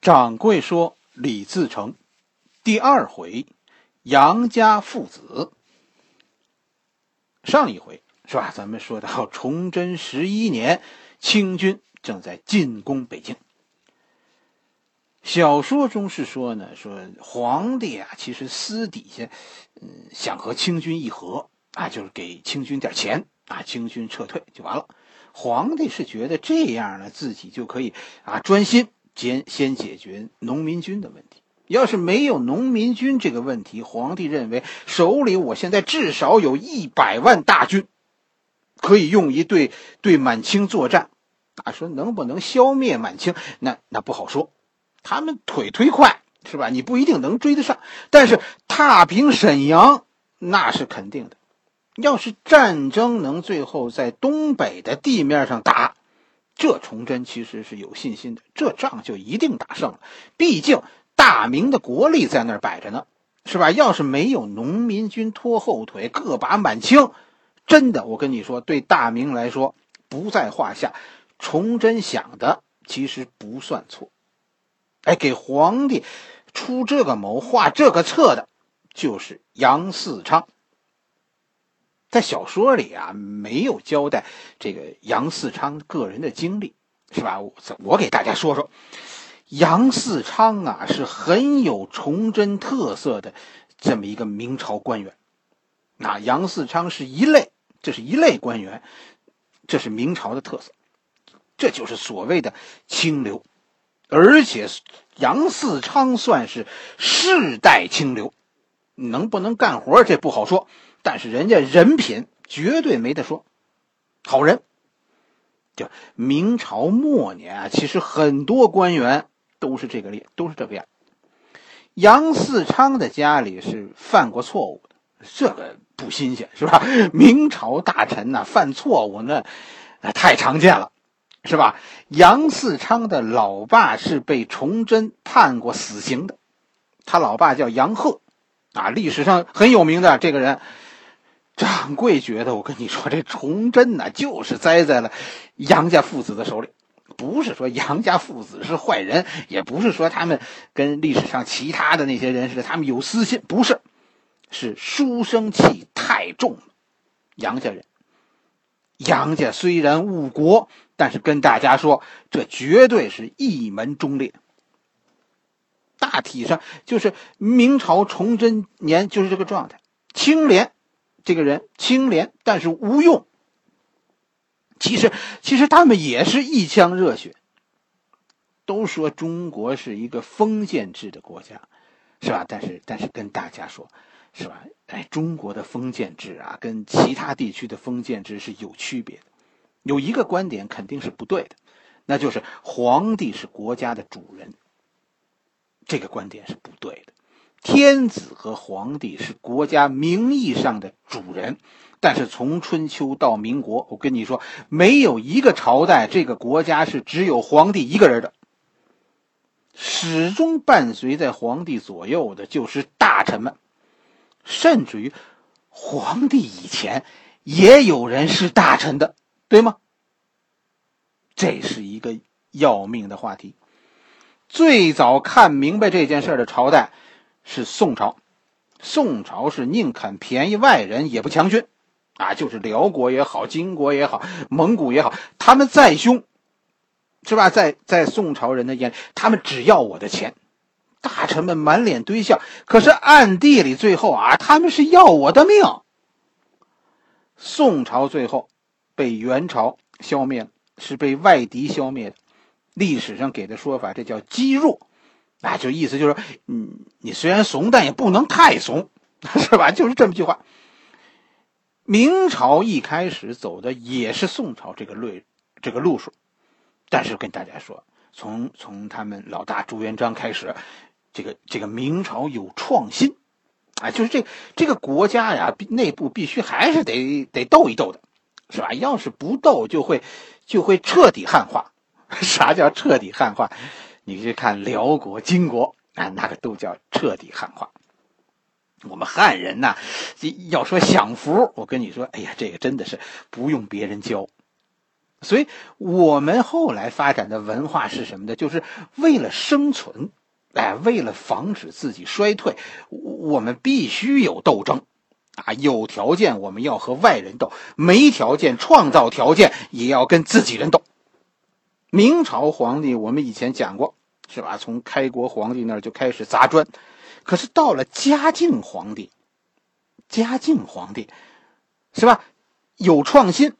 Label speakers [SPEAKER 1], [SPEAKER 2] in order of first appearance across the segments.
[SPEAKER 1] 掌柜说：“李自成，第二回，杨家父子。上一回是吧？咱们说到崇祯十一年，清军正在进攻北京。小说中是说呢，说皇帝啊，其实私底下，嗯，想和清军议和啊，就是给清军点钱啊，清军撤退就完了。皇帝是觉得这样呢，自己就可以啊，专心。”先先解决农民军的问题。要是没有农民军这个问题，皇帝认为手里我现在至少有一百万大军，可以用于对对满清作战。啊，说能不能消灭满清，那那不好说。他们腿忒快，是吧？你不一定能追得上。但是踏平沈阳，那是肯定的。要是战争能最后在东北的地面上打。这崇祯其实是有信心的，这仗就一定打胜了。毕竟大明的国力在那儿摆着呢，是吧？要是没有农民军拖后腿，各把满清，真的，我跟你说，对大明来说不在话下。崇祯想的其实不算错，哎，给皇帝出这个谋、画这个策的，就是杨嗣昌。在小说里啊，没有交代这个杨嗣昌个人的经历，是吧？我我给大家说说，杨嗣昌啊，是很有崇祯特色的这么一个明朝官员。那杨嗣昌是一类，这是一类官员，这是明朝的特色，这就是所谓的清流。而且杨嗣昌算是世代清流，能不能干活这不好说。但是人家人品绝对没得说，好人。就明朝末年啊，其实很多官员都是这个列，都是这个样。杨嗣昌的家里是犯过错误的，这个不新鲜是吧？明朝大臣呐犯错误那那太常见了，是吧？杨嗣昌的老爸是被崇祯判过死刑的，他老爸叫杨鹤，啊，历史上很有名的这个人。掌柜觉得，我跟你说，这崇祯呐，就是栽在了杨家父子的手里。不是说杨家父子是坏人，也不是说他们跟历史上其他的那些人似的，他们有私心。不是，是书生气太重了。杨家人，杨家虽然误国，但是跟大家说，这绝对是一门忠烈。大体上就是明朝崇祯年就是这个状态，清廉。这个人清廉，但是无用。其实，其实他们也是一腔热血。都说中国是一个封建制的国家，是吧？但是，但是跟大家说，是吧？哎，中国的封建制啊，跟其他地区的封建制是有区别的。有一个观点肯定是不对的，那就是皇帝是国家的主人。这个观点是不对的。天子和皇帝是国家名义上的主人，但是从春秋到民国，我跟你说，没有一个朝代这个国家是只有皇帝一个人的。始终伴随在皇帝左右的就是大臣们，甚至于皇帝以前也有人是大臣的，对吗？这是一个要命的话题。最早看明白这件事的朝代。是宋朝，宋朝是宁肯便宜外人也不强军，啊，就是辽国也好，金国也好，蒙古也好，他们再凶，是吧？在在宋朝人的眼里，他们只要我的钱，大臣们满脸堆笑，可是暗地里最后啊，他们是要我的命。宋朝最后被元朝消灭了，是被外敌消灭的，历史上给的说法，这叫积弱。啊，就意思就是，嗯，你虽然怂，但也不能太怂，是吧？就是这么句话。明朝一开始走的也是宋朝这个路，这个路数，但是跟大家说，从从他们老大朱元璋开始，这个这个明朝有创新，啊，就是这这个国家呀，内部必须还是得得斗一斗的，是吧？要是不斗，就会就会彻底汉化。啥叫彻底汉化？你去看辽国、金国啊，那个都叫彻底汉化。我们汉人呐，要说享福，我跟你说，哎呀，这个真的是不用别人教，所以我们后来发展的文化是什么呢？就是为了生存，哎，为了防止自己衰退，我们必须有斗争，啊，有条件我们要和外人斗，没条件创造条件也要跟自己人斗。明朝皇帝我们以前讲过，是吧？从开国皇帝那儿就开始砸砖，可是到了嘉靖皇帝，嘉靖皇帝，是吧？有创新。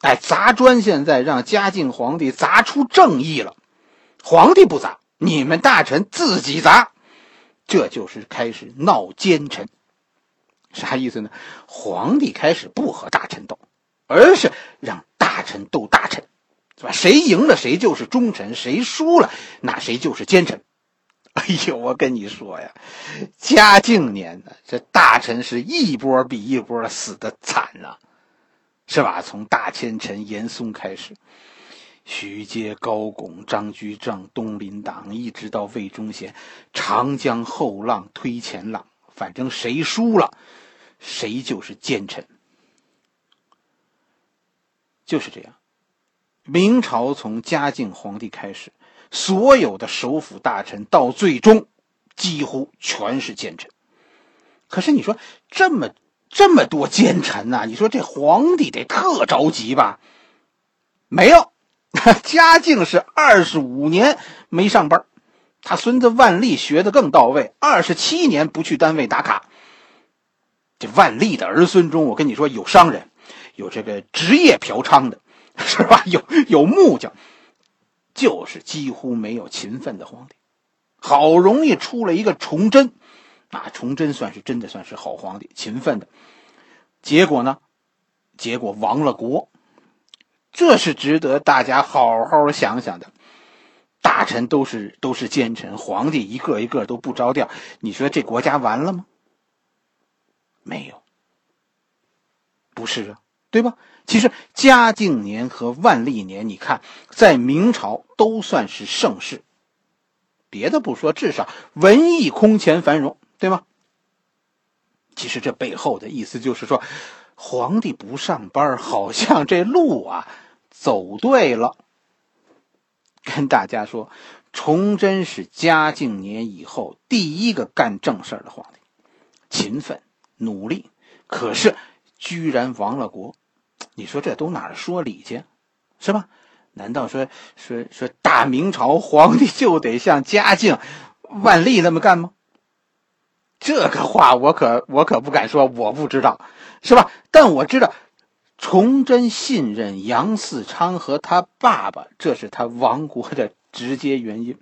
[SPEAKER 1] 哎，砸砖现在让嘉靖皇帝砸出正义了，皇帝不砸，你们大臣自己砸，这就是开始闹奸臣，啥意思呢？皇帝开始不和大臣斗，而是让大臣斗大臣，是吧？谁赢了谁就是忠臣，谁输了那谁就是奸臣。哎呦，我跟你说呀，嘉靖年呢，这大臣是一波比一波死的惨呐。是吧？从大奸臣严嵩开始，徐阶、高拱、张居正、东林党，一直到魏忠贤，长江后浪推前浪，反正谁输了，谁就是奸臣。就是这样，明朝从嘉靖皇帝开始，所有的首辅大臣到最终，几乎全是奸臣。可是你说这么？这么多奸臣呐！你说这皇帝得特着急吧？没有，嘉靖是二十五年没上班，他孙子万历学的更到位，二十七年不去单位打卡。这万历的儿孙中，我跟你说，有商人，有这个职业嫖娼的，是吧？有有木匠，就是几乎没有勤奋的皇帝。好容易出了一个崇祯。啊，崇祯算是真的算是好皇帝，勤奋的。结果呢？结果亡了国，这是值得大家好好想想的。大臣都是都是奸臣，皇帝一个一个都不着调，你说这国家完了吗？没有，不是啊，对吧？其实嘉靖年和万历年，你看在明朝都算是盛世，别的不说，至少文艺空前繁荣。对吗？其实这背后的意思就是说，皇帝不上班，好像这路啊走对了。跟大家说，崇祯是嘉靖年以后第一个干正事的皇帝，勤奋努力，可是居然亡了国。你说这都哪儿说理去，是吧？难道说说说大明朝皇帝就得像嘉靖、万历那么干吗？这个话我可我可不敢说，我不知道，是吧？但我知道，崇祯信任杨嗣昌和他爸爸，这是他亡国的直接原因。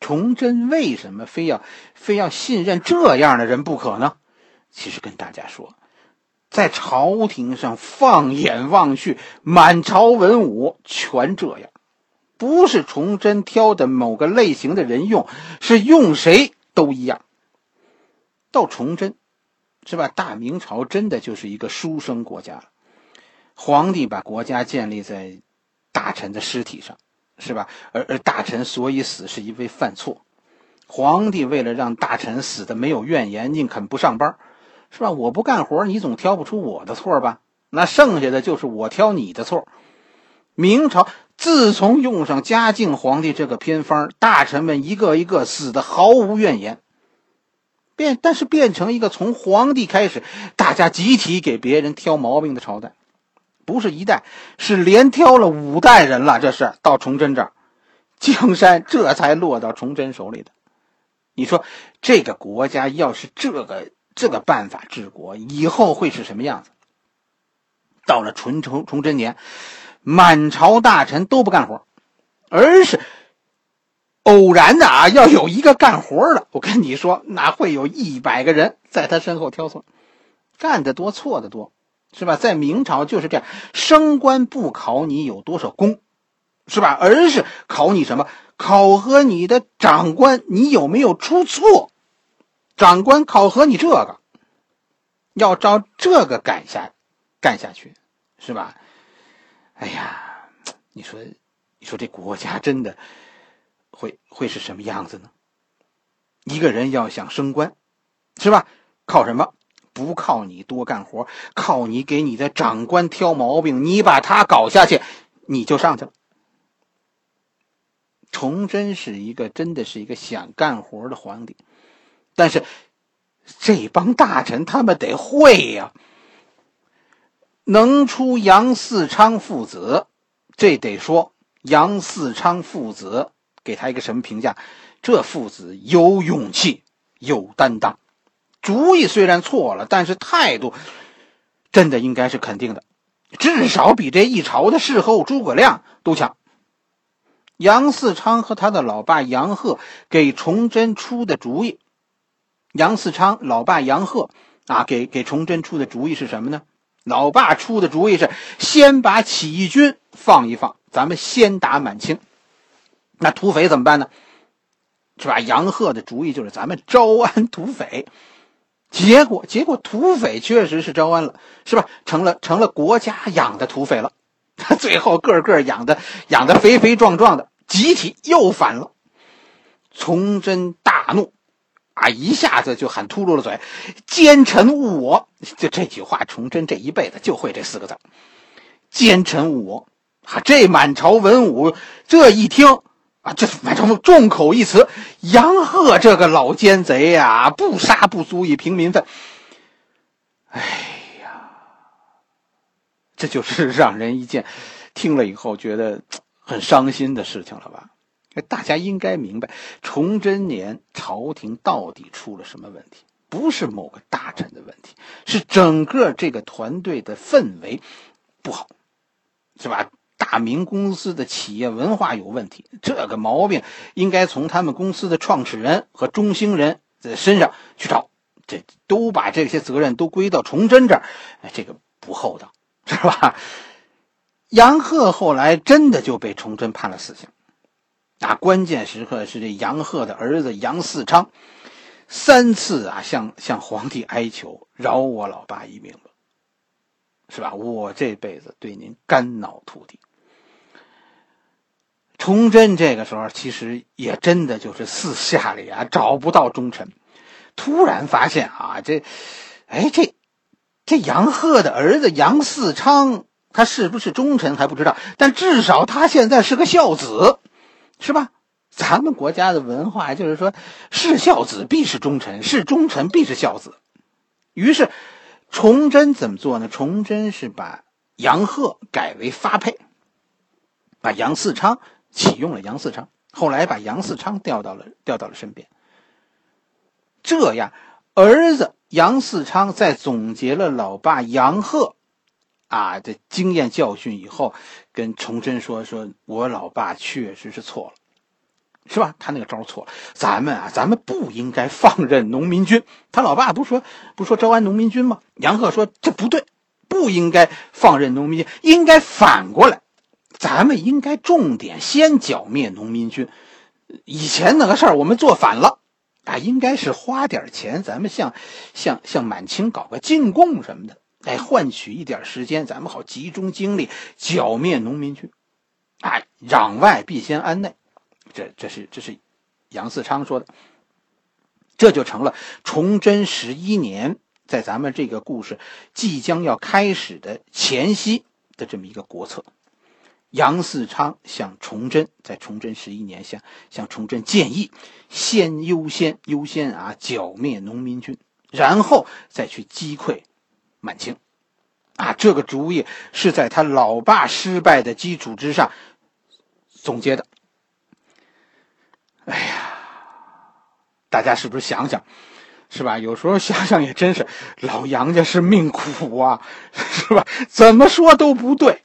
[SPEAKER 1] 崇祯为什么非要非要信任这样的人不可呢？其实跟大家说，在朝廷上放眼望去，满朝文武全这样，不是崇祯挑的某个类型的人用，是用谁都一样。到崇祯，是吧？大明朝真的就是一个书生国家了。皇帝把国家建立在大臣的尸体上，是吧？而而大臣所以死，是因为犯错。皇帝为了让大臣死的没有怨言，宁肯不上班，是吧？我不干活，你总挑不出我的错吧？那剩下的就是我挑你的错。明朝自从用上嘉靖皇帝这个偏方，大臣们一个一个死的毫无怨言。变，但是变成一个从皇帝开始，大家集体给别人挑毛病的朝代，不是一代，是连挑了五代人了。这是到崇祯这儿，江山这才落到崇祯手里的。你说这个国家要是这个这个办法治国，以后会是什么样子？到了纯崇崇祯年，满朝大臣都不干活，而是。偶然的啊，要有一个干活的，我跟你说，那会有一百个人在他身后挑错，干的多，错的多，是吧？在明朝就是这样，升官不考你有多少功，是吧？而是考你什么？考核你的长官，你有没有出错？长官考核你这个，要照这个干下干下去，是吧？哎呀，你说，你说这国家真的。会会是什么样子呢？一个人要想升官，是吧？靠什么？不靠你多干活，靠你给你的长官挑毛病，你把他搞下去，你就上去了。崇祯是一个真的是一个想干活的皇帝，但是这帮大臣他们得会呀，能出杨嗣昌父子，这得说杨嗣昌父子给他一个什么评价？这父子有勇气，有担当，主意虽然错了，但是态度真的应该是肯定的，至少比这一朝的事后诸葛亮都强。杨嗣昌和他的老爸杨鹤给崇祯出的主意，杨嗣昌老爸杨鹤啊，给给崇祯出的主意是什么呢？老爸出的主意是先把起义军放一放，咱们先打满清。那土匪怎么办呢？是吧？杨鹤的主意就是咱们招安土匪。结果，结果土匪确实是招安了，是吧？成了成了国家养的土匪了。他最后个个养的养的肥肥壮壮的，集体又反了。崇祯大怒，啊一下子就喊秃噜了嘴：“奸臣误我！”就这句话，崇祯这一辈子就会这四个字：“奸臣误我！”啊，这满朝文武这一听啊，这满朝众口一词：“杨鹤这个老奸贼呀，不杀不足以平民愤。”哎呀。这就是让人一见，听了以后觉得很伤心的事情了吧？大家应该明白，崇祯年朝廷到底出了什么问题？不是某个大臣的问题，是整个这个团队的氛围不好，是吧？大明公司的企业文化有问题，这个毛病应该从他们公司的创始人和中兴人的身上去找，这都把这些责任都归到崇祯这儿，这个不厚道。是吧？杨鹤后来真的就被崇祯判了死刑，啊，关键时刻是这杨鹤的儿子杨嗣昌三次啊向向皇帝哀求，饶我老爸一命吧，是吧？我这辈子对您肝脑涂地。崇祯这个时候其实也真的就是四下里啊找不到忠臣，突然发现啊这，哎这。这杨鹤的儿子杨嗣昌，他是不是忠臣还不知道，但至少他现在是个孝子，是吧？咱们国家的文化就是说，是孝子必是忠臣，是忠臣必是孝子。于是，崇祯怎么做呢？崇祯是把杨鹤改为发配，把杨嗣昌启用了。杨嗣昌后来把杨嗣昌调到了调到了身边，这样儿子。杨嗣昌在总结了老爸杨鹤啊这经验教训以后，跟崇祯说：“说我老爸确实是错了，是吧？他那个招错了。咱们啊，咱们不应该放任农民军。他老爸不说不说招安农民军吗？杨鹤说这不对，不应该放任农民军，应该反过来，咱们应该重点先剿灭农民军。以前那个事儿我们做反了。”啊，应该是花点钱，咱们向向向满清搞个进贡什么的，哎，换取一点时间，咱们好集中精力剿灭农民军。哎，攘外必先安内，这这是这是杨嗣昌说的，这就成了崇祯十一年，在咱们这个故事即将要开始的前夕的这么一个国策。杨嗣昌向崇祯，在崇祯十一年向向崇祯建议，先优先优先啊剿灭农民军，然后再去击溃满清，啊，这个主意是在他老爸失败的基础之上总结的。哎呀，大家是不是想想，是吧？有时候想想也真是，老杨家是命苦啊，是吧？怎么说都不对。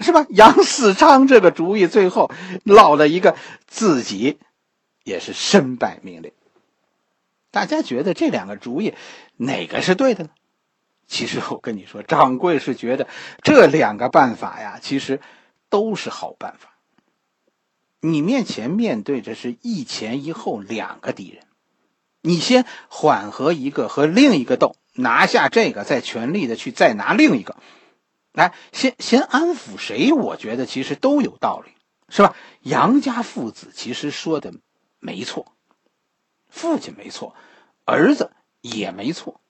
[SPEAKER 1] 是吧？杨嗣昌这个主意最后落了一个自己也是身败名裂。大家觉得这两个主意哪个是对的呢？其实我跟你说，掌柜是觉得这两个办法呀，其实都是好办法。你面前面对着是一前一后两个敌人，你先缓和一个和另一个斗，拿下这个，再全力的去再拿另一个。来，先先安抚谁？我觉得其实都有道理，是吧？杨家父子其实说的没错，父亲没错，儿子也没错，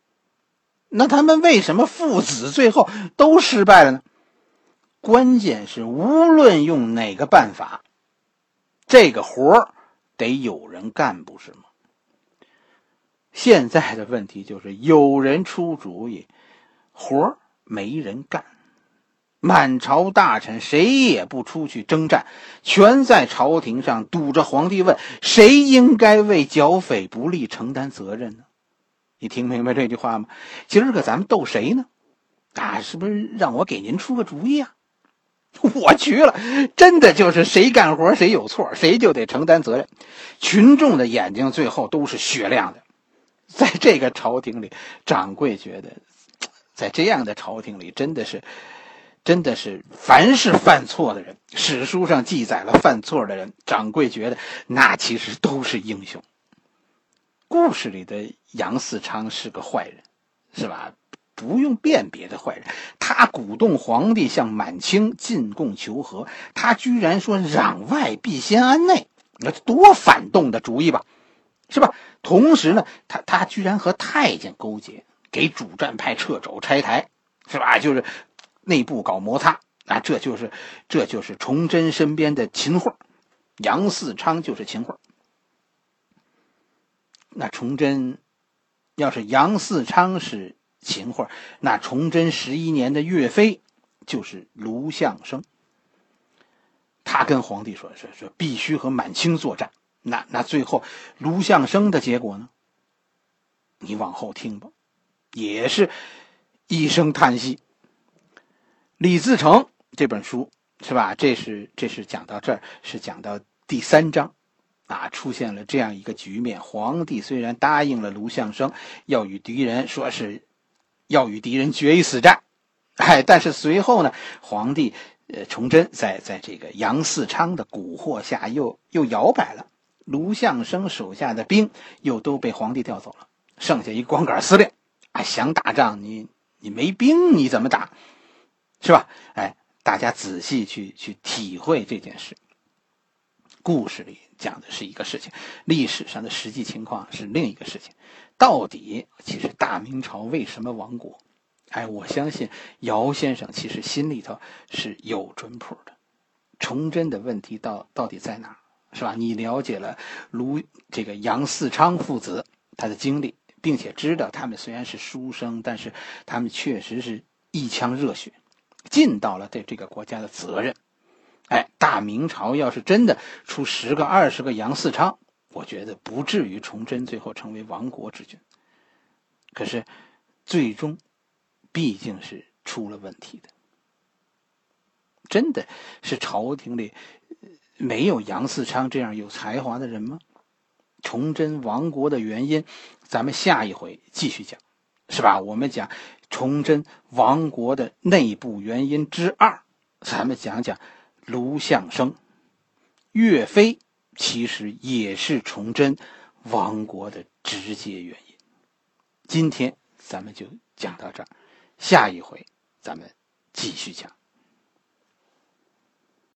[SPEAKER 1] 那他们为什么父子最后都失败了呢？关键是无论用哪个办法，这个活儿得有人干，不是吗？现在的问题就是有人出主意，活儿没人干。满朝大臣谁也不出去征战，全在朝廷上堵着皇帝问：谁应该为剿匪不利承担责任呢？你听明白这句话吗？今儿个咱们斗谁呢？啊，是不是让我给您出个主意啊？我去了，真的就是谁干活谁有错，谁就得承担责任。群众的眼睛最后都是雪亮的。在这个朝廷里，掌柜觉得，在这样的朝廷里，真的是。真的是，凡是犯错的人，史书上记载了犯错的人，掌柜觉得那其实都是英雄。故事里的杨嗣昌是个坏人，是吧？不用辨别的坏人。他鼓动皇帝向满清进贡求和，他居然说攘外必先安内，那多反动的主意吧，是吧？同时呢，他他居然和太监勾结，给主战派掣肘拆台，是吧？就是。内部搞摩擦啊，这就是这就是崇祯身边的秦桧，杨嗣昌就是秦桧。那崇祯要是杨嗣昌是秦桧，那崇祯十一年的岳飞就是卢象升。他跟皇帝说说说必须和满清作战。那那最后卢象升的结果呢？你往后听吧，也是一声叹息。李自成这本书是吧？这是这是讲到这儿，是讲到第三章，啊，出现了这样一个局面：皇帝虽然答应了卢象升要与敌人说是要与敌人决一死战，哎，但是随后呢，皇帝呃崇祯在在这个杨嗣昌的蛊惑下又又摇摆了，卢象升手下的兵又都被皇帝调走了，剩下一光杆司令，啊，想打仗你你没兵你怎么打？是吧？哎，大家仔细去去体会这件事。故事里讲的是一个事情，历史上的实际情况是另一个事情。到底，其实大明朝为什么亡国？哎，我相信姚先生其实心里头是有准谱的。崇祯的问题到到底在哪？是吧？你了解了卢这个杨嗣昌父子他的经历，并且知道他们虽然是书生，但是他们确实是一腔热血。尽到了对这个国家的责任，哎，大明朝要是真的出十个、二十个杨嗣昌，我觉得不至于崇祯最后成为亡国之君。可是，最终毕竟是出了问题的。真的是朝廷里没有杨嗣昌这样有才华的人吗？崇祯亡国的原因，咱们下一回继续讲，是吧？我们讲。崇祯亡国的内部原因之二，咱们讲讲卢象升、岳飞，其实也是崇祯亡国的直接原因。今天咱们就讲到这儿，下一回咱们继续讲。